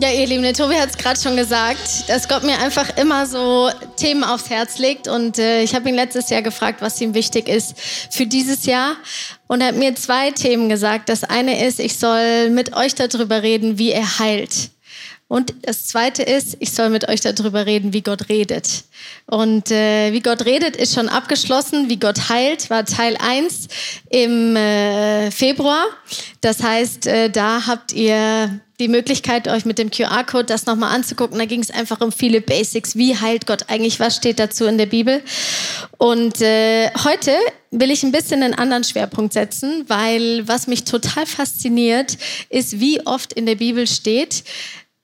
Ja, ihr Lieben, der Tobi hat es gerade schon gesagt, dass Gott mir einfach immer so Themen aufs Herz legt. Und äh, ich habe ihn letztes Jahr gefragt, was ihm wichtig ist für dieses Jahr. Und er hat mir zwei Themen gesagt. Das eine ist, ich soll mit euch darüber reden, wie er heilt. Und das Zweite ist, ich soll mit euch darüber reden, wie Gott redet. Und äh, wie Gott redet, ist schon abgeschlossen. Wie Gott heilt, war Teil 1 im äh, Februar. Das heißt, äh, da habt ihr die Möglichkeit, euch mit dem QR-Code das nochmal anzugucken. Da ging es einfach um viele Basics. Wie heilt Gott eigentlich? Was steht dazu in der Bibel? Und äh, heute will ich ein bisschen einen anderen Schwerpunkt setzen, weil was mich total fasziniert, ist, wie oft in der Bibel steht,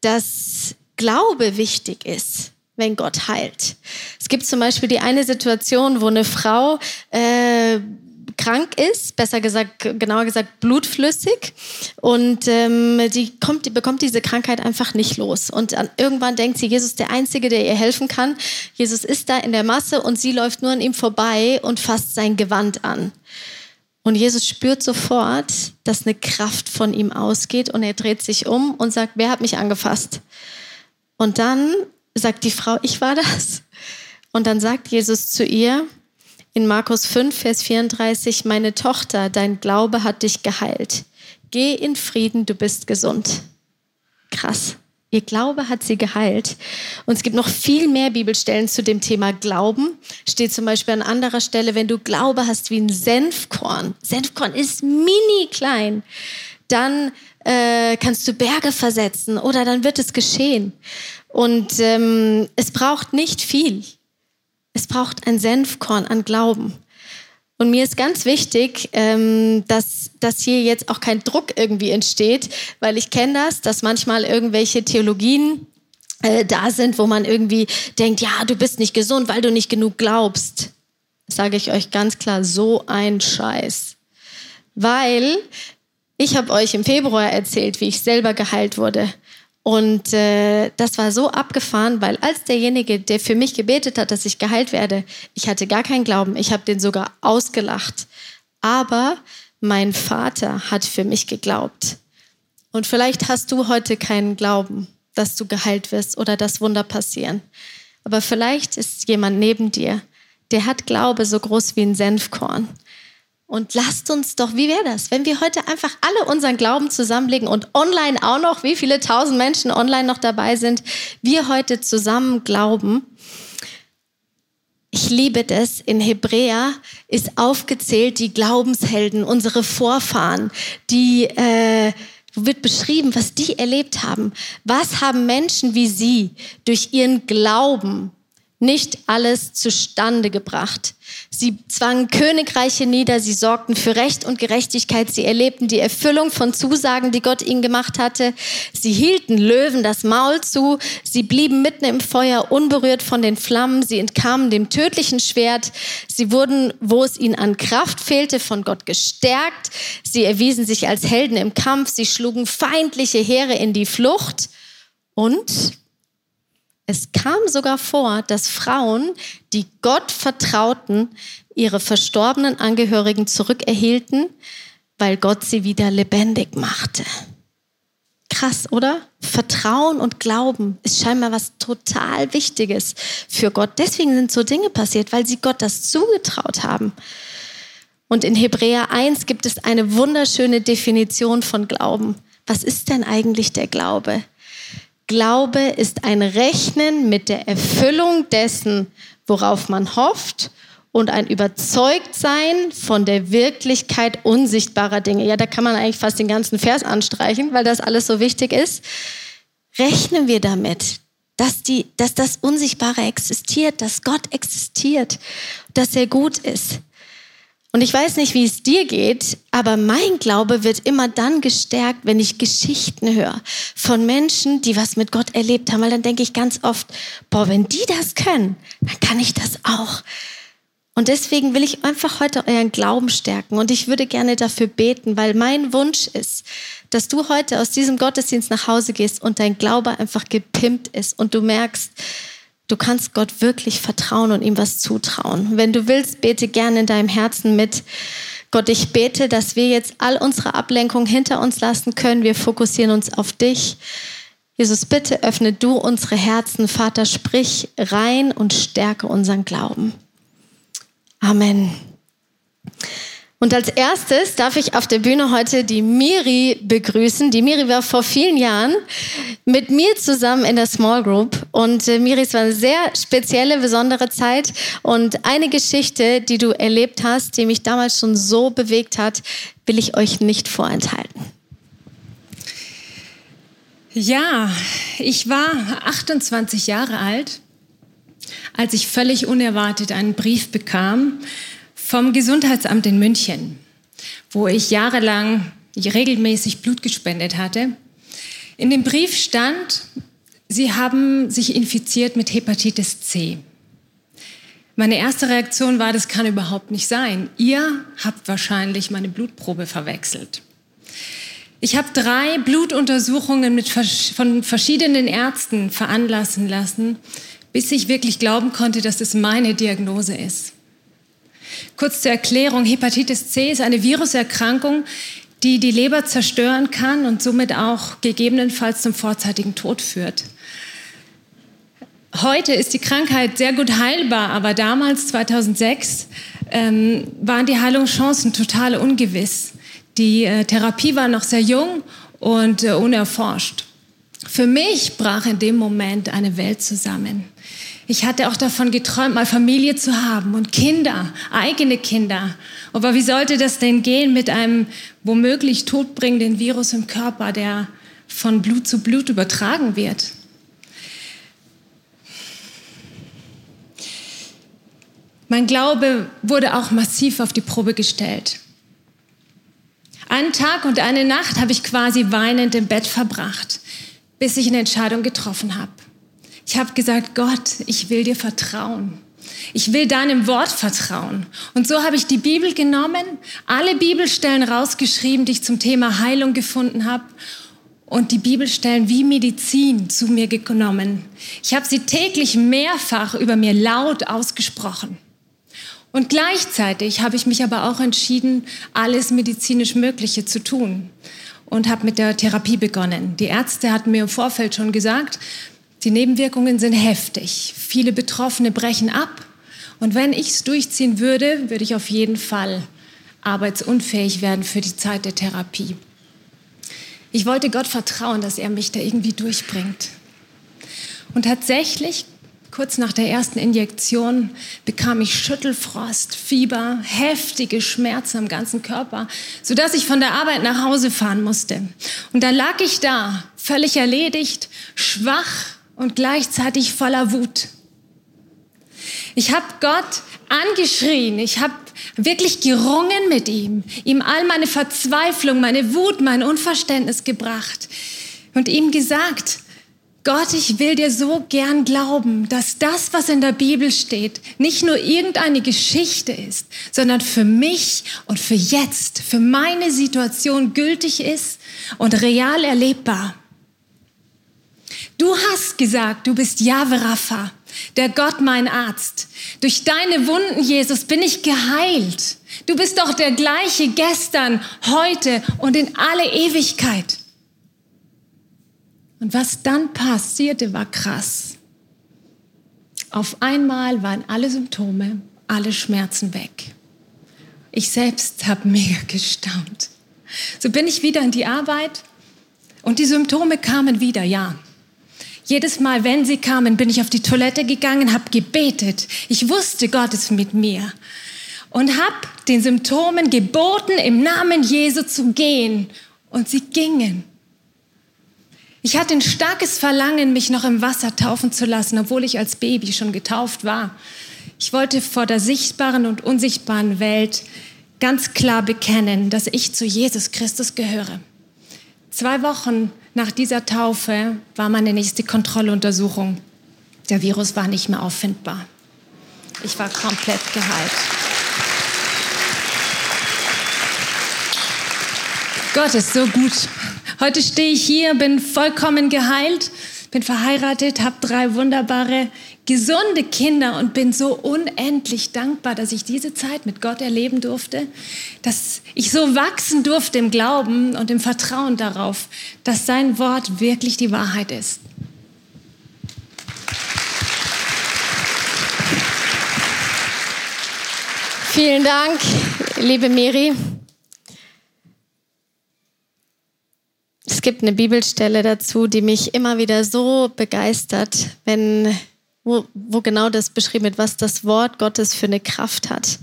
dass Glaube wichtig ist wenn Gott heilt. Es gibt zum Beispiel die eine Situation, wo eine Frau äh, krank ist, besser gesagt, genauer gesagt blutflüssig und ähm, die, kommt, die bekommt diese Krankheit einfach nicht los. Und an, irgendwann denkt sie, Jesus ist der Einzige, der ihr helfen kann. Jesus ist da in der Masse und sie läuft nur an ihm vorbei und fasst sein Gewand an. Und Jesus spürt sofort, dass eine Kraft von ihm ausgeht und er dreht sich um und sagt, wer hat mich angefasst? Und dann sagt die Frau, ich war das. Und dann sagt Jesus zu ihr in Markus 5, Vers 34, meine Tochter, dein Glaube hat dich geheilt. Geh in Frieden, du bist gesund. Krass. Ihr Glaube hat sie geheilt. Und es gibt noch viel mehr Bibelstellen zu dem Thema Glauben. Steht zum Beispiel an anderer Stelle, wenn du Glaube hast wie ein Senfkorn. Senfkorn ist mini klein. Dann äh, kannst du Berge versetzen oder dann wird es geschehen. Und ähm, es braucht nicht viel. Es braucht ein Senfkorn an Glauben. Und mir ist ganz wichtig, ähm, dass, dass hier jetzt auch kein Druck irgendwie entsteht, weil ich kenne das, dass manchmal irgendwelche Theologien äh, da sind, wo man irgendwie denkt, ja, du bist nicht gesund, weil du nicht genug glaubst. Sage ich euch ganz klar, so ein Scheiß. Weil ich habe euch im Februar erzählt, wie ich selber geheilt wurde. Und äh, das war so abgefahren, weil als derjenige, der für mich gebetet hat, dass ich geheilt werde, ich hatte gar keinen Glauben, ich habe den sogar ausgelacht. Aber mein Vater hat für mich geglaubt. Und vielleicht hast du heute keinen Glauben, dass du geheilt wirst oder dass Wunder passieren. Aber vielleicht ist jemand neben dir, der hat Glaube so groß wie ein Senfkorn. Und lasst uns doch, wie wäre das, wenn wir heute einfach alle unseren Glauben zusammenlegen und online auch noch, wie viele tausend Menschen online noch dabei sind, wir heute zusammen glauben. Ich liebe das. In Hebräer ist aufgezählt die Glaubenshelden, unsere Vorfahren, die äh, wird beschrieben, was die erlebt haben. Was haben Menschen wie sie durch ihren Glauben nicht alles zustande gebracht? Sie zwangen Königreiche nieder, sie sorgten für Recht und Gerechtigkeit, sie erlebten die Erfüllung von Zusagen, die Gott ihnen gemacht hatte. Sie hielten Löwen das Maul zu, sie blieben mitten im Feuer unberührt von den Flammen, sie entkamen dem tödlichen Schwert, sie wurden, wo es ihnen an Kraft fehlte, von Gott gestärkt, sie erwiesen sich als Helden im Kampf, sie schlugen feindliche Heere in die Flucht und es kam sogar vor, dass Frauen, die Gott vertrauten, ihre verstorbenen Angehörigen zurückerhielten, weil Gott sie wieder lebendig machte. Krass, oder? Vertrauen und Glauben ist scheinbar was total Wichtiges für Gott. Deswegen sind so Dinge passiert, weil sie Gott das zugetraut haben. Und in Hebräer 1 gibt es eine wunderschöne Definition von Glauben. Was ist denn eigentlich der Glaube? Glaube ist ein Rechnen mit der Erfüllung dessen, worauf man hofft und ein Überzeugtsein von der Wirklichkeit unsichtbarer Dinge. Ja, da kann man eigentlich fast den ganzen Vers anstreichen, weil das alles so wichtig ist. Rechnen wir damit, dass, die, dass das Unsichtbare existiert, dass Gott existiert, dass er gut ist. Und ich weiß nicht, wie es dir geht, aber mein Glaube wird immer dann gestärkt, wenn ich Geschichten höre von Menschen, die was mit Gott erlebt haben. Weil dann denke ich ganz oft, boah, wenn die das können, dann kann ich das auch. Und deswegen will ich einfach heute euren Glauben stärken. Und ich würde gerne dafür beten, weil mein Wunsch ist, dass du heute aus diesem Gottesdienst nach Hause gehst und dein Glaube einfach gepimpt ist und du merkst, Du kannst Gott wirklich vertrauen und ihm was zutrauen. Wenn du willst, bete gerne in deinem Herzen mit. Gott, ich bete, dass wir jetzt all unsere Ablenkung hinter uns lassen können. Wir fokussieren uns auf dich. Jesus, bitte öffne du unsere Herzen. Vater, sprich rein und stärke unseren Glauben. Amen. Und als erstes darf ich auf der Bühne heute die Miri begrüßen. Die Miri war vor vielen Jahren mit mir zusammen in der Small Group. Und äh, Miri, es war eine sehr spezielle, besondere Zeit. Und eine Geschichte, die du erlebt hast, die mich damals schon so bewegt hat, will ich euch nicht vorenthalten. Ja, ich war 28 Jahre alt, als ich völlig unerwartet einen Brief bekam vom Gesundheitsamt in München, wo ich jahrelang regelmäßig Blut gespendet hatte. In dem Brief stand, Sie haben sich infiziert mit Hepatitis C. Meine erste Reaktion war, das kann überhaupt nicht sein. Ihr habt wahrscheinlich meine Blutprobe verwechselt. Ich habe drei Blutuntersuchungen mit, von verschiedenen Ärzten veranlassen lassen, bis ich wirklich glauben konnte, dass es meine Diagnose ist. Kurz zur Erklärung, Hepatitis C ist eine Viruserkrankung, die die Leber zerstören kann und somit auch gegebenenfalls zum vorzeitigen Tod führt. Heute ist die Krankheit sehr gut heilbar, aber damals, 2006, ähm, waren die Heilungschancen total ungewiss. Die äh, Therapie war noch sehr jung und äh, unerforscht. Für mich brach in dem Moment eine Welt zusammen. Ich hatte auch davon geträumt, mal Familie zu haben und Kinder, eigene Kinder. Aber wie sollte das denn gehen mit einem womöglich todbringenden Virus im Körper, der von Blut zu Blut übertragen wird? Mein Glaube wurde auch massiv auf die Probe gestellt. Einen Tag und eine Nacht habe ich quasi weinend im Bett verbracht, bis ich eine Entscheidung getroffen habe. Ich habe gesagt, Gott, ich will dir vertrauen. Ich will deinem Wort vertrauen. Und so habe ich die Bibel genommen, alle Bibelstellen rausgeschrieben, die ich zum Thema Heilung gefunden habe und die Bibelstellen wie Medizin zu mir genommen. Ich habe sie täglich mehrfach über mir laut ausgesprochen. Und gleichzeitig habe ich mich aber auch entschieden, alles medizinisch Mögliche zu tun und habe mit der Therapie begonnen. Die Ärzte hatten mir im Vorfeld schon gesagt, die Nebenwirkungen sind heftig. Viele Betroffene brechen ab. Und wenn ich es durchziehen würde, würde ich auf jeden Fall arbeitsunfähig werden für die Zeit der Therapie. Ich wollte Gott vertrauen, dass er mich da irgendwie durchbringt. Und tatsächlich, kurz nach der ersten Injektion, bekam ich Schüttelfrost, Fieber, heftige Schmerzen am ganzen Körper, sodass ich von der Arbeit nach Hause fahren musste. Und dann lag ich da, völlig erledigt, schwach, und gleichzeitig voller Wut. Ich habe Gott angeschrien, ich habe wirklich gerungen mit ihm, ihm all meine Verzweiflung, meine Wut, mein Unverständnis gebracht und ihm gesagt, Gott, ich will dir so gern glauben, dass das, was in der Bibel steht, nicht nur irgendeine Geschichte ist, sondern für mich und für jetzt, für meine Situation gültig ist und real erlebbar. Du hast gesagt, du bist Jahwe Rapha, der Gott mein Arzt. Durch deine Wunden, Jesus, bin ich geheilt. Du bist doch der gleiche gestern, heute und in alle Ewigkeit. Und was dann passierte, war krass. Auf einmal waren alle Symptome, alle Schmerzen weg. Ich selbst habe mega gestaunt. So bin ich wieder in die Arbeit und die Symptome kamen wieder, ja. Jedes Mal, wenn sie kamen, bin ich auf die Toilette gegangen, habe gebetet. Ich wusste, Gott ist mit mir. Und habe den Symptomen geboten, im Namen Jesu zu gehen. Und sie gingen. Ich hatte ein starkes Verlangen, mich noch im Wasser taufen zu lassen, obwohl ich als Baby schon getauft war. Ich wollte vor der sichtbaren und unsichtbaren Welt ganz klar bekennen, dass ich zu Jesus Christus gehöre. Zwei Wochen nach dieser Taufe war meine nächste Kontrolluntersuchung. Der Virus war nicht mehr auffindbar. Ich war komplett geheilt. Gott ist so gut. Heute stehe ich hier, bin vollkommen geheilt, bin verheiratet, habe drei wunderbare, gesunde Kinder und bin so unendlich dankbar, dass ich diese Zeit mit Gott erleben durfte, dass ich so wachsen durfte im Glauben und im Vertrauen darauf, dass sein Wort wirklich die Wahrheit ist. Vielen Dank, liebe Miri. Es gibt eine Bibelstelle dazu, die mich immer wieder so begeistert, wenn, wo, wo genau das beschrieben wird, was das Wort Gottes für eine Kraft hat.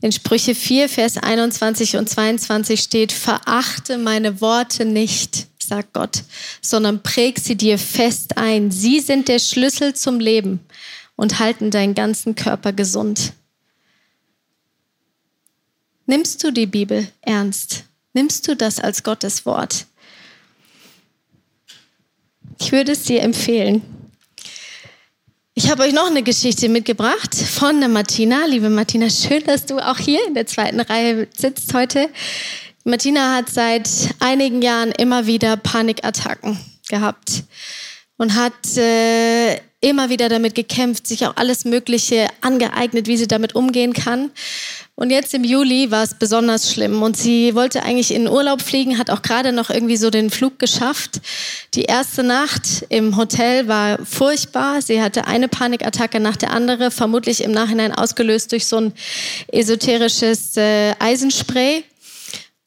In Sprüche 4, Vers 21 und 22 steht, verachte meine Worte nicht, sagt Gott, sondern präg sie dir fest ein. Sie sind der Schlüssel zum Leben und halten deinen ganzen Körper gesund. Nimmst du die Bibel ernst? Nimmst du das als Gottes Wort? Ich würde es dir empfehlen. Ich habe euch noch eine Geschichte mitgebracht von der Martina. Liebe Martina, schön, dass du auch hier in der zweiten Reihe sitzt heute. Martina hat seit einigen Jahren immer wieder Panikattacken gehabt und hat äh, immer wieder damit gekämpft, sich auch alles Mögliche angeeignet, wie sie damit umgehen kann. Und jetzt im Juli war es besonders schlimm und sie wollte eigentlich in Urlaub fliegen, hat auch gerade noch irgendwie so den Flug geschafft. Die erste Nacht im Hotel war furchtbar. Sie hatte eine Panikattacke nach der andere, vermutlich im Nachhinein ausgelöst durch so ein esoterisches äh, Eisenspray.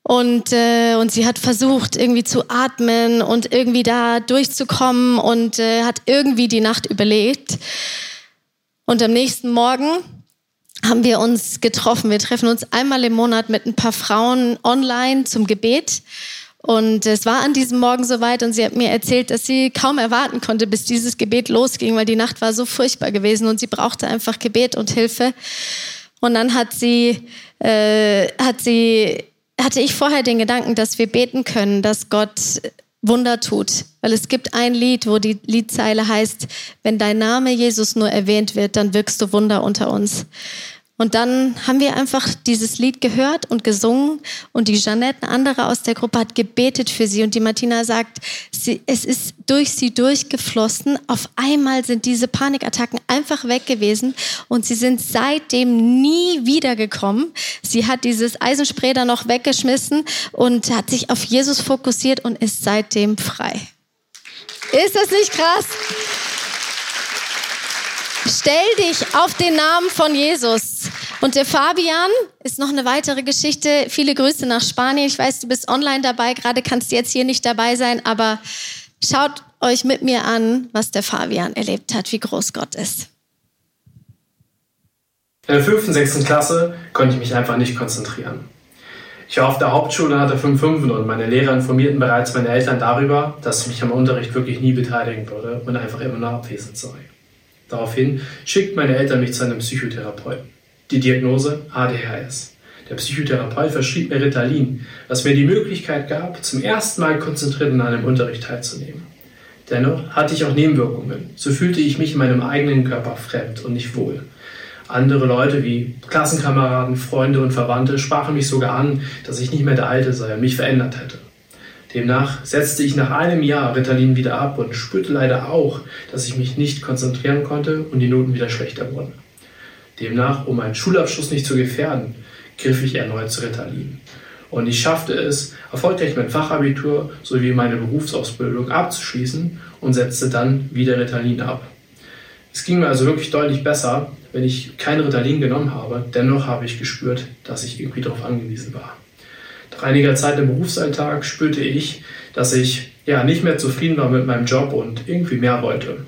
Und, äh, und sie hat versucht, irgendwie zu atmen und irgendwie da durchzukommen und äh, hat irgendwie die Nacht überlebt. Und am nächsten Morgen haben wir uns getroffen. Wir treffen uns einmal im Monat mit ein paar Frauen online zum Gebet. Und es war an diesem Morgen soweit und sie hat mir erzählt, dass sie kaum erwarten konnte, bis dieses Gebet losging, weil die Nacht war so furchtbar gewesen und sie brauchte einfach Gebet und Hilfe. Und dann hat sie, äh, hat sie hatte ich vorher den Gedanken, dass wir beten können, dass Gott Wunder tut. Weil es gibt ein Lied, wo die Liedzeile heißt, wenn dein Name Jesus nur erwähnt wird, dann wirkst du Wunder unter uns. Und dann haben wir einfach dieses Lied gehört und gesungen und die Jeanette, eine andere aus der Gruppe, hat gebetet für sie und die Martina sagt, sie, es ist durch sie durchgeflossen. Auf einmal sind diese Panikattacken einfach weg gewesen und sie sind seitdem nie wiedergekommen. Sie hat dieses Eisenspray dann noch weggeschmissen und hat sich auf Jesus fokussiert und ist seitdem frei. Ist das nicht krass? Stell dich auf den Namen von Jesus. Und der Fabian ist noch eine weitere Geschichte. Viele Grüße nach Spanien. Ich weiß, du bist online dabei. Gerade kannst du jetzt hier nicht dabei sein, aber schaut euch mit mir an, was der Fabian erlebt hat, wie groß Gott ist. In der fünften, sechsten Klasse konnte ich mich einfach nicht konzentrieren. Ich war auf der Hauptschule und hatte fünf Fünfen und meine Lehrer informierten bereits meine Eltern darüber, dass ich mich am Unterricht wirklich nie beteiligen würde und einfach immer nur abwesend sei. Daraufhin schickt meine Eltern mich zu einem Psychotherapeuten. Die Diagnose ADHS. Der Psychotherapeut verschrieb mir Ritalin, was mir die Möglichkeit gab, zum ersten Mal konzentriert an einem Unterricht teilzunehmen. Dennoch hatte ich auch Nebenwirkungen. So fühlte ich mich in meinem eigenen Körper fremd und nicht wohl. Andere Leute wie Klassenkameraden, Freunde und Verwandte sprachen mich sogar an, dass ich nicht mehr der Alte sei und mich verändert hätte. Demnach setzte ich nach einem Jahr Ritalin wieder ab und spürte leider auch, dass ich mich nicht konzentrieren konnte und die Noten wieder schlechter wurden. Demnach, um meinen Schulabschluss nicht zu gefährden, griff ich erneut zu Ritalin. Und ich schaffte es, erfolgreich mein Fachabitur sowie meine Berufsausbildung abzuschließen und setzte dann wieder Ritalin ab. Es ging mir also wirklich deutlich besser, wenn ich kein Ritalin genommen habe. Dennoch habe ich gespürt, dass ich irgendwie darauf angewiesen war. Nach einiger Zeit im Berufsalltag spürte ich, dass ich ja nicht mehr zufrieden war mit meinem Job und irgendwie mehr wollte.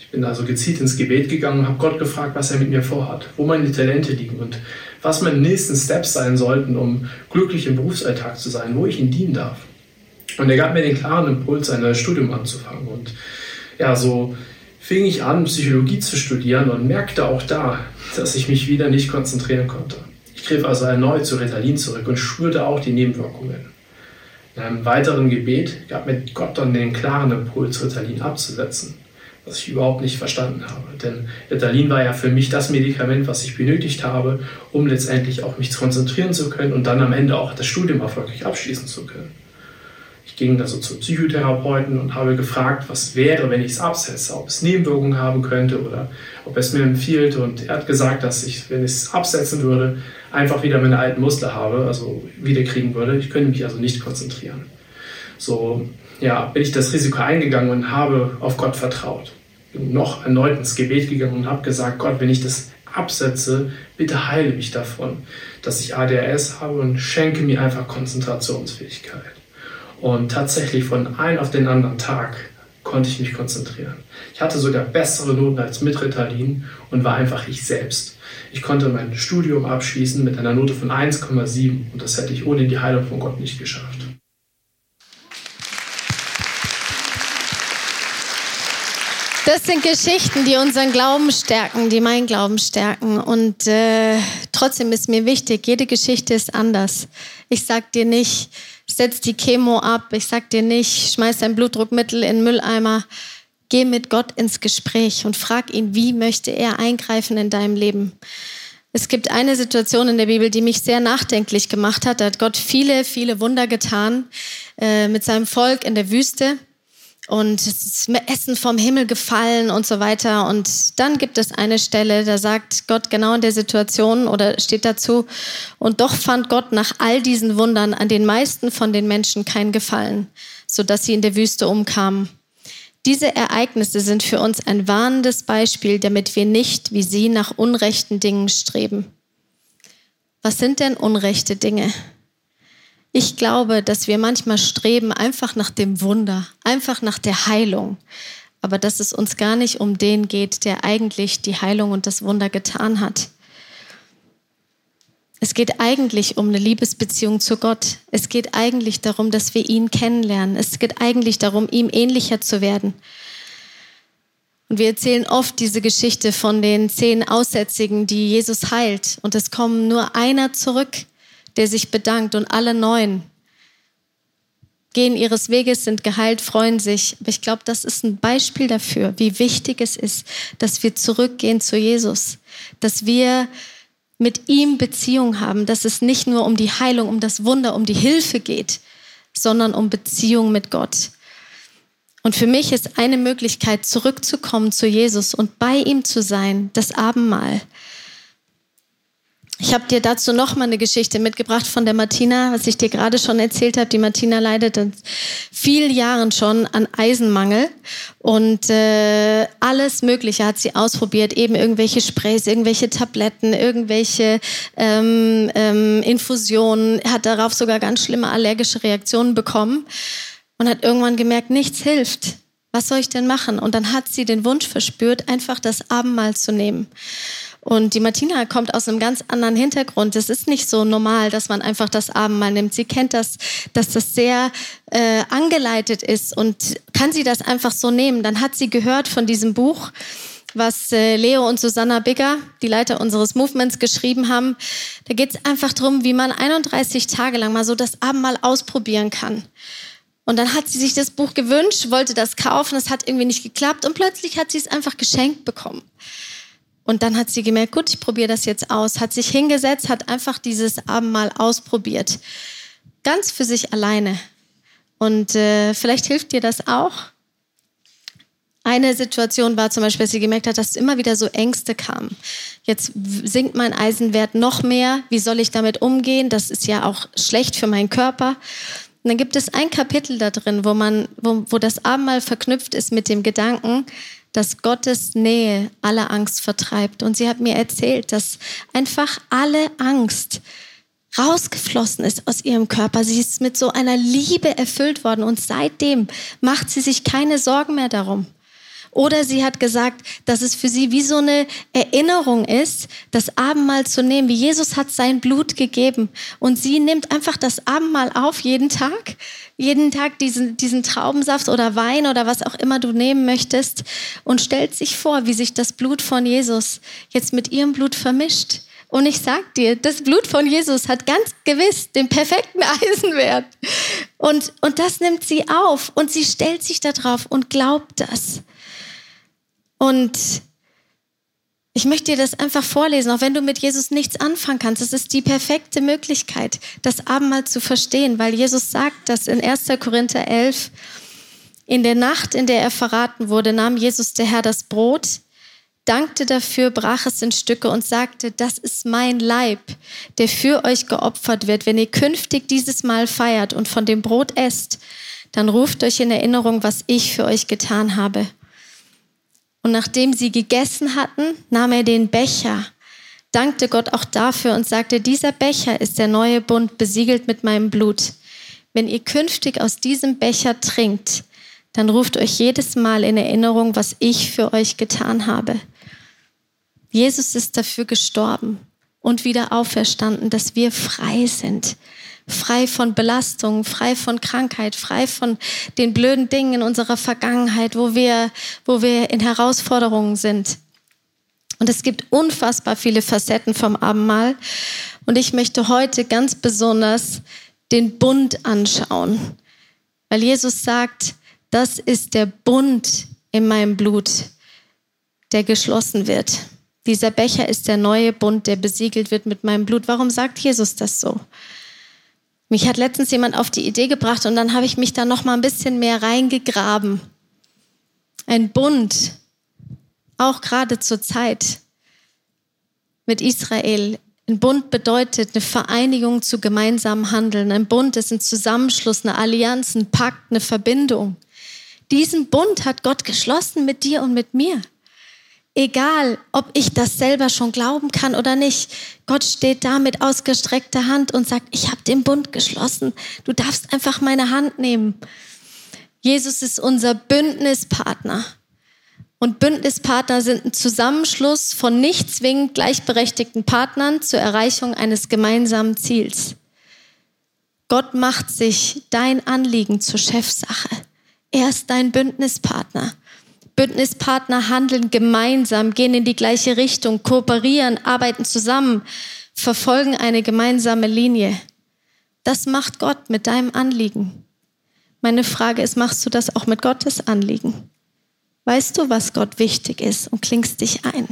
Ich bin also gezielt ins Gebet gegangen und habe Gott gefragt, was er mit mir vorhat, wo meine Talente liegen und was meine nächsten Steps sein sollten, um glücklich im Berufsalltag zu sein, wo ich ihn dienen darf. Und er gab mir den klaren Impuls, ein neues Studium anzufangen. Und ja, so fing ich an, Psychologie zu studieren und merkte auch da, dass ich mich wieder nicht konzentrieren konnte. Ich griff also erneut zu Ritalin zurück und spürte auch die Nebenwirkungen. In einem weiteren Gebet gab mir Gott dann den klaren Impuls, Ritalin abzusetzen was ich überhaupt nicht verstanden habe. Denn Ritalin war ja für mich das Medikament, was ich benötigt habe, um letztendlich auch mich konzentrieren zu können und dann am Ende auch das Studium erfolgreich abschließen zu können. Ich ging da so zu Psychotherapeuten und habe gefragt, was wäre, wenn ich es absetze, ob es Nebenwirkungen haben könnte oder ob es mir empfiehlt. Und er hat gesagt, dass ich, wenn ich es absetzen würde, einfach wieder meine alten Muster habe, also wieder kriegen würde. Ich könnte mich also nicht konzentrieren. So, ja, bin ich das Risiko eingegangen und habe auf Gott vertraut. Bin noch erneut ins Gebet gegangen und habe gesagt, Gott, wenn ich das absetze, bitte heile mich davon, dass ich ADHS habe und schenke mir einfach Konzentrationsfähigkeit. Und tatsächlich von einem auf den anderen Tag konnte ich mich konzentrieren. Ich hatte sogar bessere Noten als mit Ritalin und war einfach ich selbst. Ich konnte mein Studium abschließen mit einer Note von 1,7 und das hätte ich ohne die Heilung von Gott nicht geschafft. Das sind Geschichten, die unseren Glauben stärken, die meinen Glauben stärken. Und äh, trotzdem ist mir wichtig, jede Geschichte ist anders. Ich sag dir nicht, setz die Chemo ab. Ich sag dir nicht, schmeiß dein Blutdruckmittel in den Mülleimer. Geh mit Gott ins Gespräch und frag ihn, wie möchte er eingreifen in deinem Leben. Es gibt eine Situation in der Bibel, die mich sehr nachdenklich gemacht hat. Da hat Gott viele, viele Wunder getan äh, mit seinem Volk in der Wüste und es ist Essen vom Himmel gefallen und so weiter. Und dann gibt es eine Stelle, da sagt Gott genau in der Situation oder steht dazu, und doch fand Gott nach all diesen Wundern an den meisten von den Menschen kein Gefallen, sodass sie in der Wüste umkamen. Diese Ereignisse sind für uns ein warnendes Beispiel, damit wir nicht wie sie nach unrechten Dingen streben. Was sind denn unrechte Dinge? Ich glaube, dass wir manchmal streben einfach nach dem Wunder, einfach nach der Heilung, aber dass es uns gar nicht um den geht, der eigentlich die Heilung und das Wunder getan hat. Es geht eigentlich um eine Liebesbeziehung zu Gott. Es geht eigentlich darum, dass wir ihn kennenlernen. Es geht eigentlich darum, ihm ähnlicher zu werden. Und wir erzählen oft diese Geschichte von den zehn Aussätzigen, die Jesus heilt. Und es kommt nur einer zurück, der sich bedankt und alle neun gehen ihres Weges, sind geheilt, freuen sich. Aber ich glaube, das ist ein Beispiel dafür, wie wichtig es ist, dass wir zurückgehen zu Jesus, dass wir mit ihm Beziehung haben, dass es nicht nur um die Heilung, um das Wunder, um die Hilfe geht, sondern um Beziehung mit Gott. Und für mich ist eine Möglichkeit, zurückzukommen zu Jesus und bei ihm zu sein, das Abendmahl. Ich habe dir dazu noch mal eine Geschichte mitgebracht von der Martina, was ich dir gerade schon erzählt habe. Die Martina leidet seit vielen Jahren schon an Eisenmangel und äh, alles Mögliche hat sie ausprobiert, eben irgendwelche Sprays, irgendwelche Tabletten, irgendwelche ähm, ähm, Infusionen, hat darauf sogar ganz schlimme allergische Reaktionen bekommen und hat irgendwann gemerkt, nichts hilft. Was soll ich denn machen? Und dann hat sie den Wunsch verspürt, einfach das Abendmahl zu nehmen. Und die Martina kommt aus einem ganz anderen Hintergrund. Es ist nicht so normal, dass man einfach das Abendmahl nimmt. Sie kennt das, dass das sehr äh, angeleitet ist und kann sie das einfach so nehmen. Dann hat sie gehört von diesem Buch, was äh, Leo und Susanna Bigger, die Leiter unseres Movements, geschrieben haben. Da geht es einfach darum, wie man 31 Tage lang mal so das Abendmahl ausprobieren kann. Und dann hat sie sich das Buch gewünscht, wollte das kaufen, es hat irgendwie nicht geklappt und plötzlich hat sie es einfach geschenkt bekommen. Und dann hat sie gemerkt, gut, ich probiere das jetzt aus, hat sich hingesetzt, hat einfach dieses Abendmahl ausprobiert. Ganz für sich alleine. Und äh, vielleicht hilft dir das auch. Eine Situation war zum Beispiel, dass sie gemerkt hat, dass immer wieder so Ängste kamen. Jetzt sinkt mein Eisenwert noch mehr. Wie soll ich damit umgehen? Das ist ja auch schlecht für meinen Körper. Und dann gibt es ein Kapitel da drin, wo man, wo, wo das Abendmahl verknüpft ist mit dem Gedanken, dass Gottes Nähe alle Angst vertreibt. Und sie hat mir erzählt, dass einfach alle Angst rausgeflossen ist aus ihrem Körper. Sie ist mit so einer Liebe erfüllt worden und seitdem macht sie sich keine Sorgen mehr darum. Oder sie hat gesagt, dass es für sie wie so eine Erinnerung ist, das Abendmahl zu nehmen, wie Jesus hat sein Blut gegeben. Und sie nimmt einfach das Abendmahl auf jeden Tag. Jeden Tag diesen, diesen Traubensaft oder Wein oder was auch immer du nehmen möchtest und stellt sich vor, wie sich das Blut von Jesus jetzt mit ihrem Blut vermischt. Und ich sag dir, das Blut von Jesus hat ganz gewiss den perfekten Eisenwert. Und, und das nimmt sie auf und sie stellt sich darauf und glaubt das. Und Ich möchte dir das einfach vorlesen, auch wenn du mit Jesus nichts anfangen kannst. Es ist die perfekte Möglichkeit, das Abendmahl zu verstehen, weil Jesus sagt das in 1. Korinther 11. In der Nacht, in der er verraten wurde, nahm Jesus der Herr das Brot, dankte dafür, brach es in Stücke und sagte, das ist mein Leib, der für euch geopfert wird. Wenn ihr künftig dieses Mal feiert und von dem Brot esst, dann ruft euch in Erinnerung, was ich für euch getan habe. Und nachdem sie gegessen hatten, nahm er den Becher, dankte Gott auch dafür und sagte, dieser Becher ist der neue Bund, besiegelt mit meinem Blut. Wenn ihr künftig aus diesem Becher trinkt, dann ruft euch jedes Mal in Erinnerung, was ich für euch getan habe. Jesus ist dafür gestorben und wieder auferstanden, dass wir frei sind, frei von Belastung, frei von Krankheit, frei von den blöden Dingen in unserer Vergangenheit, wo wir, wo wir in Herausforderungen sind. Und es gibt unfassbar viele Facetten vom Abendmahl. Und ich möchte heute ganz besonders den Bund anschauen, weil Jesus sagt, das ist der Bund in meinem Blut, der geschlossen wird. Dieser Becher ist der neue Bund, der besiegelt wird mit meinem Blut. Warum sagt Jesus das so? Mich hat letztens jemand auf die Idee gebracht und dann habe ich mich da noch mal ein bisschen mehr reingegraben. Ein Bund, auch gerade zur Zeit mit Israel. Ein Bund bedeutet eine Vereinigung zu gemeinsamem Handeln. Ein Bund ist ein Zusammenschluss, eine Allianz, ein Pakt, eine Verbindung. Diesen Bund hat Gott geschlossen mit dir und mit mir. Egal, ob ich das selber schon glauben kann oder nicht, Gott steht da mit ausgestreckter Hand und sagt, ich habe den Bund geschlossen. Du darfst einfach meine Hand nehmen. Jesus ist unser Bündnispartner. Und Bündnispartner sind ein Zusammenschluss von nicht zwingend gleichberechtigten Partnern zur Erreichung eines gemeinsamen Ziels. Gott macht sich dein Anliegen zur Chefsache. Er ist dein Bündnispartner. Bündnispartner handeln gemeinsam, gehen in die gleiche Richtung, kooperieren, arbeiten zusammen, verfolgen eine gemeinsame Linie. Das macht Gott mit deinem Anliegen. Meine Frage ist, machst du das auch mit Gottes Anliegen? Weißt du, was Gott wichtig ist und klingst dich ein?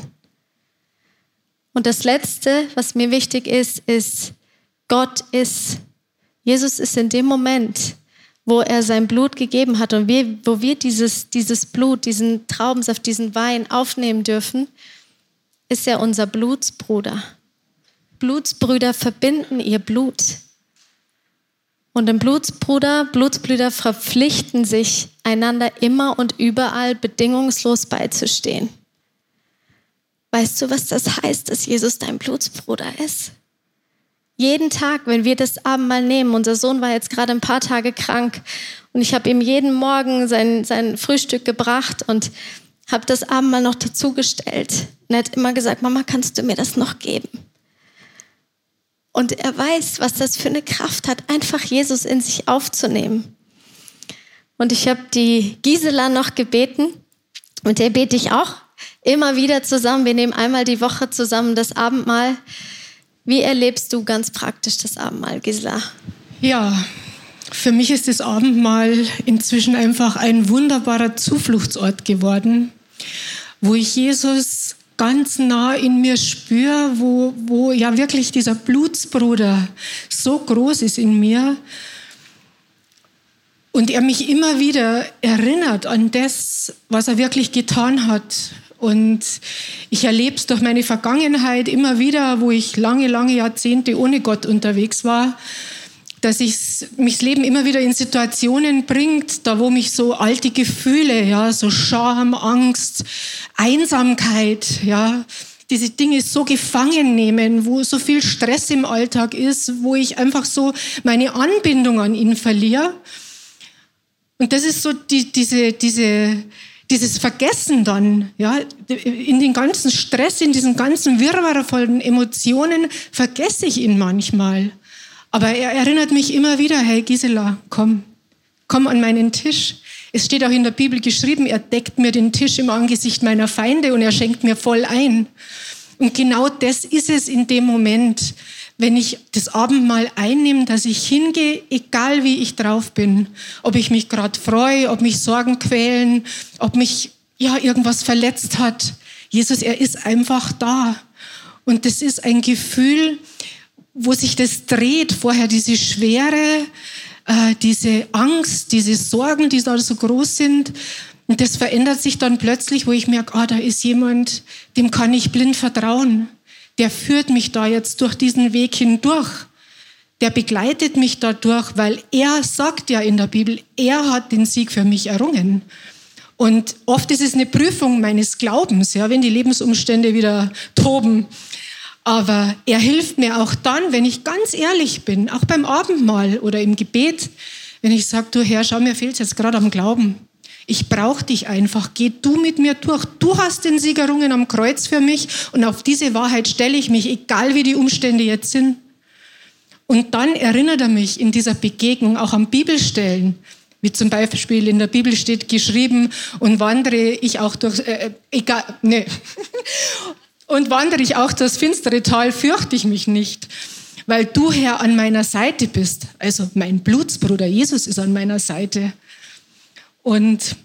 Und das Letzte, was mir wichtig ist, ist, Gott ist, Jesus ist in dem Moment, wo er sein Blut gegeben hat und wir, wo wir dieses, dieses Blut, diesen Traubensaft, diesen Wein aufnehmen dürfen, ist er unser Blutsbruder. Blutsbrüder verbinden ihr Blut. Und ein Blutsbruder, Blutsbrüder verpflichten sich, einander immer und überall bedingungslos beizustehen. Weißt du, was das heißt, dass Jesus dein Blutsbruder ist? Jeden Tag, wenn wir das Abendmahl nehmen, unser Sohn war jetzt gerade ein paar Tage krank und ich habe ihm jeden Morgen sein, sein Frühstück gebracht und habe das Abendmahl noch dazugestellt. Und er hat immer gesagt, Mama, kannst du mir das noch geben? Und er weiß, was das für eine Kraft hat, einfach Jesus in sich aufzunehmen. Und ich habe die Gisela noch gebeten, und der bete ich auch immer wieder zusammen. Wir nehmen einmal die Woche zusammen das Abendmahl. Wie erlebst du ganz praktisch das Abendmahl, Gisela? Ja, für mich ist das Abendmahl inzwischen einfach ein wunderbarer Zufluchtsort geworden, wo ich Jesus ganz nah in mir spüre, wo, wo ja wirklich dieser Blutsbruder so groß ist in mir und er mich immer wieder erinnert an das, was er wirklich getan hat, und ich erlebe es durch meine Vergangenheit immer wieder, wo ich lange, lange Jahrzehnte ohne Gott unterwegs war, dass ich mich das Leben immer wieder in Situationen bringt, da wo mich so alte Gefühle, ja, so Scham, Angst, Einsamkeit, ja, diese Dinge so gefangen nehmen, wo so viel Stress im Alltag ist, wo ich einfach so meine Anbindung an ihn verliere. Und das ist so die, diese, diese, dieses Vergessen dann, ja, in den ganzen Stress, in diesen ganzen Wirrwarr von Emotionen vergesse ich ihn manchmal. Aber er erinnert mich immer wieder, hey Gisela, komm, komm an meinen Tisch. Es steht auch in der Bibel geschrieben, er deckt mir den Tisch im Angesicht meiner Feinde und er schenkt mir voll ein. Und genau das ist es in dem Moment, wenn ich das Abendmahl einnehme, dass ich hingehe, egal wie ich drauf bin. Ob ich mich gerade freue, ob mich Sorgen quälen, ob mich ja irgendwas verletzt hat. Jesus, er ist einfach da. Und das ist ein Gefühl, wo sich das dreht, vorher diese Schwere, äh, diese Angst, diese Sorgen, die da so groß sind. Und das verändert sich dann plötzlich, wo ich merke, ah, da ist jemand, dem kann ich blind vertrauen. Der führt mich da jetzt durch diesen Weg hindurch. Der begleitet mich dadurch, weil er sagt ja in der Bibel, er hat den Sieg für mich errungen. Und oft ist es eine Prüfung meines Glaubens, ja, wenn die Lebensumstände wieder toben. Aber er hilft mir auch dann, wenn ich ganz ehrlich bin, auch beim Abendmahl oder im Gebet, wenn ich sage, du Herr, schau, mir fehlt jetzt gerade am Glauben. Ich brauche dich einfach. Geh du mit mir durch. Du hast den Sieg errungen am Kreuz für mich und auf diese Wahrheit stelle ich mich, egal wie die Umstände jetzt sind. Und dann erinnert er mich in dieser Begegnung auch an Bibelstellen, wie zum Beispiel in der Bibel steht geschrieben und wandere ich auch durch, äh, äh egal, nee. Und wandere ich auch das finstere Tal, fürchte ich mich nicht, weil du, Herr, an meiner Seite bist. Also mein Blutsbruder Jesus ist an meiner Seite. Und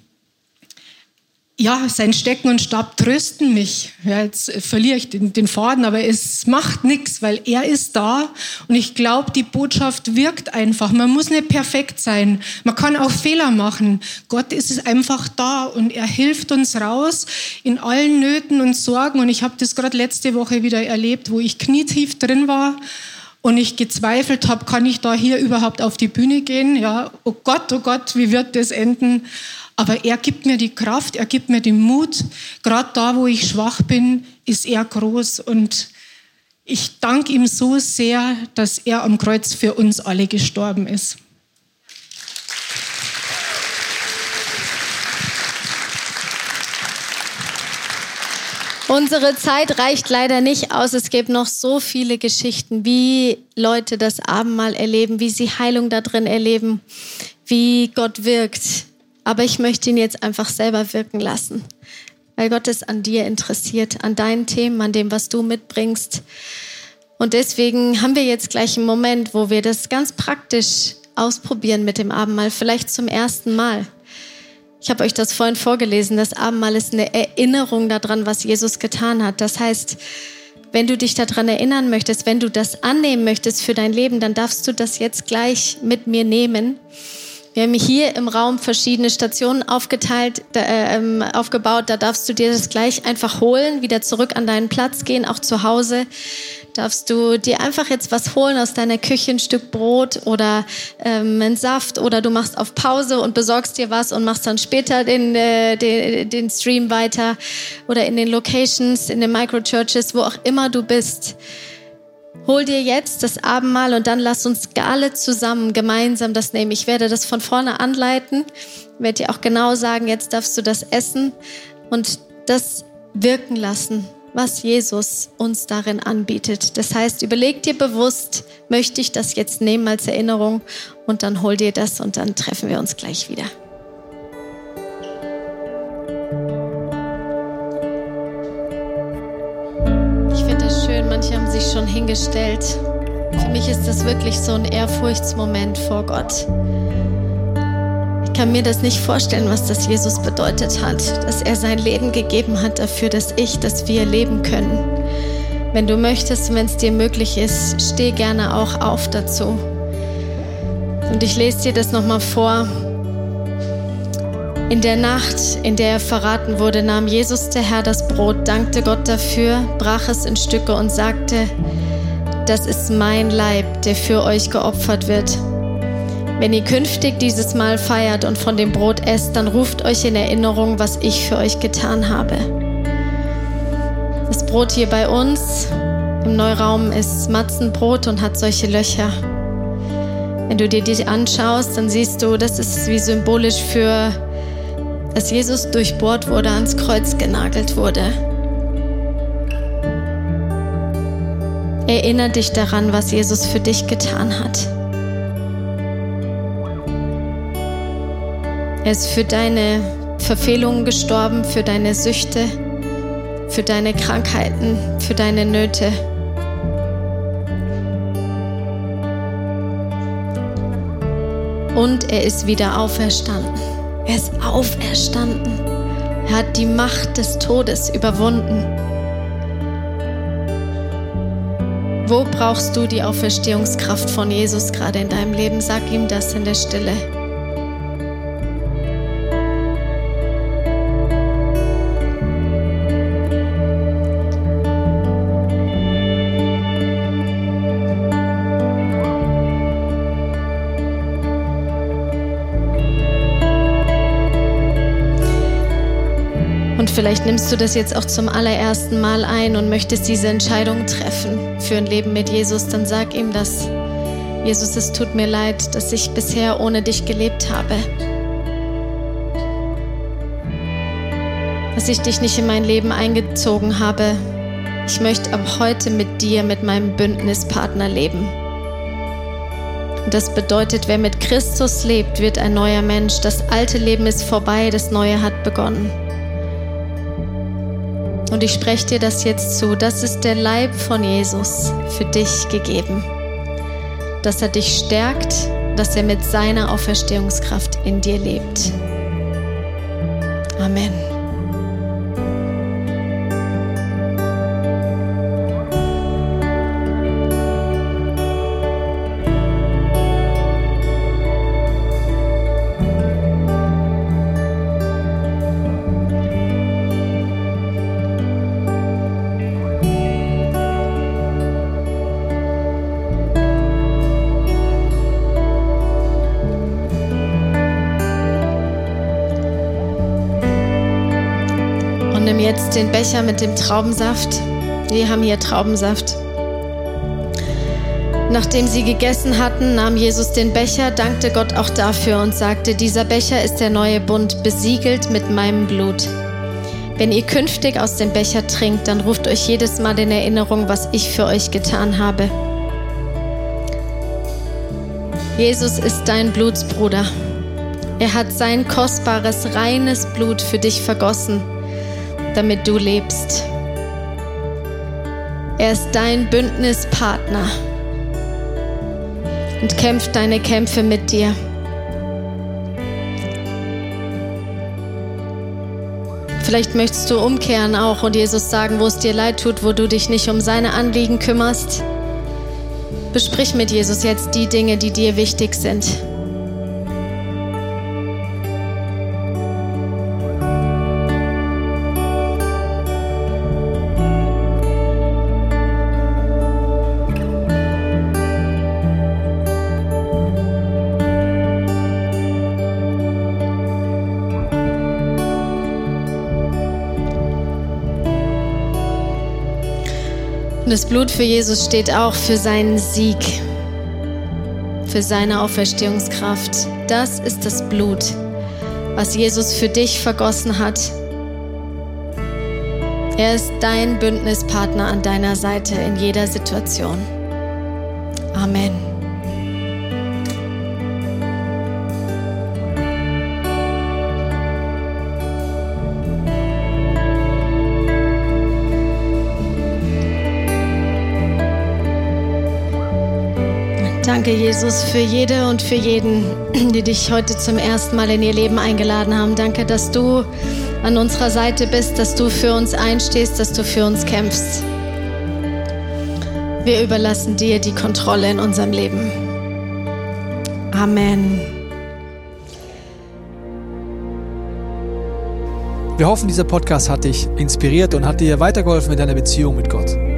ja, sein Stecken und Stab trösten mich. Ja, jetzt verliere ich den, den Faden, aber es macht nichts, weil er ist da und ich glaube, die Botschaft wirkt einfach. Man muss nicht perfekt sein. Man kann auch Fehler machen. Gott ist einfach da und er hilft uns raus in allen Nöten und Sorgen. Und ich habe das gerade letzte Woche wieder erlebt, wo ich knietief drin war und ich gezweifelt habe, kann ich da hier überhaupt auf die Bühne gehen? Ja, oh Gott, oh Gott, wie wird das enden? Aber er gibt mir die Kraft, er gibt mir den Mut. Gerade da, wo ich schwach bin, ist er groß. Und ich danke ihm so sehr, dass er am Kreuz für uns alle gestorben ist. Unsere Zeit reicht leider nicht aus. Es gibt noch so viele Geschichten, wie Leute das Abendmahl erleben, wie sie Heilung da drin erleben, wie Gott wirkt. Aber ich möchte ihn jetzt einfach selber wirken lassen, weil Gott ist an dir interessiert, an deinen Themen, an dem, was du mitbringst. Und deswegen haben wir jetzt gleich einen Moment, wo wir das ganz praktisch ausprobieren mit dem Abendmahl, vielleicht zum ersten Mal. Ich habe euch das vorhin vorgelesen. Das Abendmahl ist eine Erinnerung daran, was Jesus getan hat. Das heißt, wenn du dich daran erinnern möchtest, wenn du das annehmen möchtest für dein Leben, dann darfst du das jetzt gleich mit mir nehmen. Wir haben hier im Raum verschiedene Stationen aufgeteilt, äh, ähm, aufgebaut. Da darfst du dir das gleich einfach holen, wieder zurück an deinen Platz gehen, auch zu Hause. Darfst du dir einfach jetzt was holen aus deiner Küche, ein Stück Brot oder ähm, einen Saft oder du machst auf Pause und besorgst dir was und machst dann später den, äh, den, den Stream weiter oder in den Locations, in den Microchurches, wo auch immer du bist. Hol dir jetzt das Abendmahl und dann lass uns alle zusammen gemeinsam das nehmen. Ich werde das von vorne anleiten, werde dir auch genau sagen, jetzt darfst du das essen und das wirken lassen, was Jesus uns darin anbietet. Das heißt, überleg dir bewusst, möchte ich das jetzt nehmen als Erinnerung und dann hol dir das und dann treffen wir uns gleich wieder. manche haben sich schon hingestellt. Für mich ist das wirklich so ein Ehrfurchtsmoment vor Gott. Ich kann mir das nicht vorstellen, was das Jesus bedeutet hat, dass er sein Leben gegeben hat dafür, dass ich, dass wir leben können. Wenn du möchtest, wenn es dir möglich ist, steh gerne auch auf dazu. Und ich lese dir das nochmal vor. In der Nacht, in der er verraten wurde, nahm Jesus der Herr das Brot, dankte Gott dafür, brach es in Stücke und sagte, das ist mein Leib, der für euch geopfert wird. Wenn ihr künftig dieses Mal feiert und von dem Brot esst, dann ruft euch in Erinnerung, was ich für euch getan habe. Das Brot hier bei uns im Neuraum ist Matzenbrot und hat solche Löcher. Wenn du dir die anschaust, dann siehst du, das ist wie symbolisch für dass Jesus durchbohrt wurde, ans Kreuz genagelt wurde. Erinnere dich daran, was Jesus für dich getan hat. Er ist für deine Verfehlungen gestorben, für deine Süchte, für deine Krankheiten, für deine Nöte. Und er ist wieder auferstanden. Er ist auferstanden Er hat die Macht des Todes überwunden. Wo brauchst du die Auferstehungskraft von Jesus gerade in deinem Leben? Sag ihm das in der Stille. Vielleicht nimmst du das jetzt auch zum allerersten Mal ein und möchtest diese Entscheidung treffen für ein Leben mit Jesus, dann sag ihm das. Jesus, es tut mir leid, dass ich bisher ohne dich gelebt habe. Dass ich dich nicht in mein Leben eingezogen habe. Ich möchte ab heute mit dir, mit meinem Bündnispartner leben. Und das bedeutet, wer mit Christus lebt, wird ein neuer Mensch. Das alte Leben ist vorbei, das neue hat begonnen. Und ich spreche dir das jetzt zu. Das ist der Leib von Jesus für dich gegeben. Dass er dich stärkt, dass er mit seiner Auferstehungskraft in dir lebt. Amen. Becher mit dem Traubensaft. Wir haben hier Traubensaft. Nachdem sie gegessen hatten, nahm Jesus den Becher, dankte Gott auch dafür und sagte, dieser Becher ist der neue Bund, besiegelt mit meinem Blut. Wenn ihr künftig aus dem Becher trinkt, dann ruft euch jedes Mal in Erinnerung, was ich für euch getan habe. Jesus ist dein Blutsbruder. Er hat sein kostbares, reines Blut für dich vergossen, damit du lebst. Er ist dein Bündnispartner und kämpft deine Kämpfe mit dir. Vielleicht möchtest du umkehren auch und Jesus sagen, wo es dir leid tut, wo du dich nicht um seine Anliegen kümmerst. Besprich mit Jesus jetzt die Dinge, die dir wichtig sind. Das Blut für Jesus steht auch für seinen Sieg, für seine Auferstehungskraft. Das ist das Blut, was Jesus für dich vergossen hat. Er ist dein Bündnispartner an deiner Seite in jeder Situation. Amen. Danke, Jesus, für jede und für jeden, die dich heute zum ersten Mal in ihr Leben eingeladen haben. Danke, dass du an unserer Seite bist, dass du für uns einstehst, dass du für uns kämpfst. Wir überlassen dir die Kontrolle in unserem Leben. Amen. Wir hoffen, dieser Podcast hat dich inspiriert und hat dir weitergeholfen in deiner Beziehung mit Gott.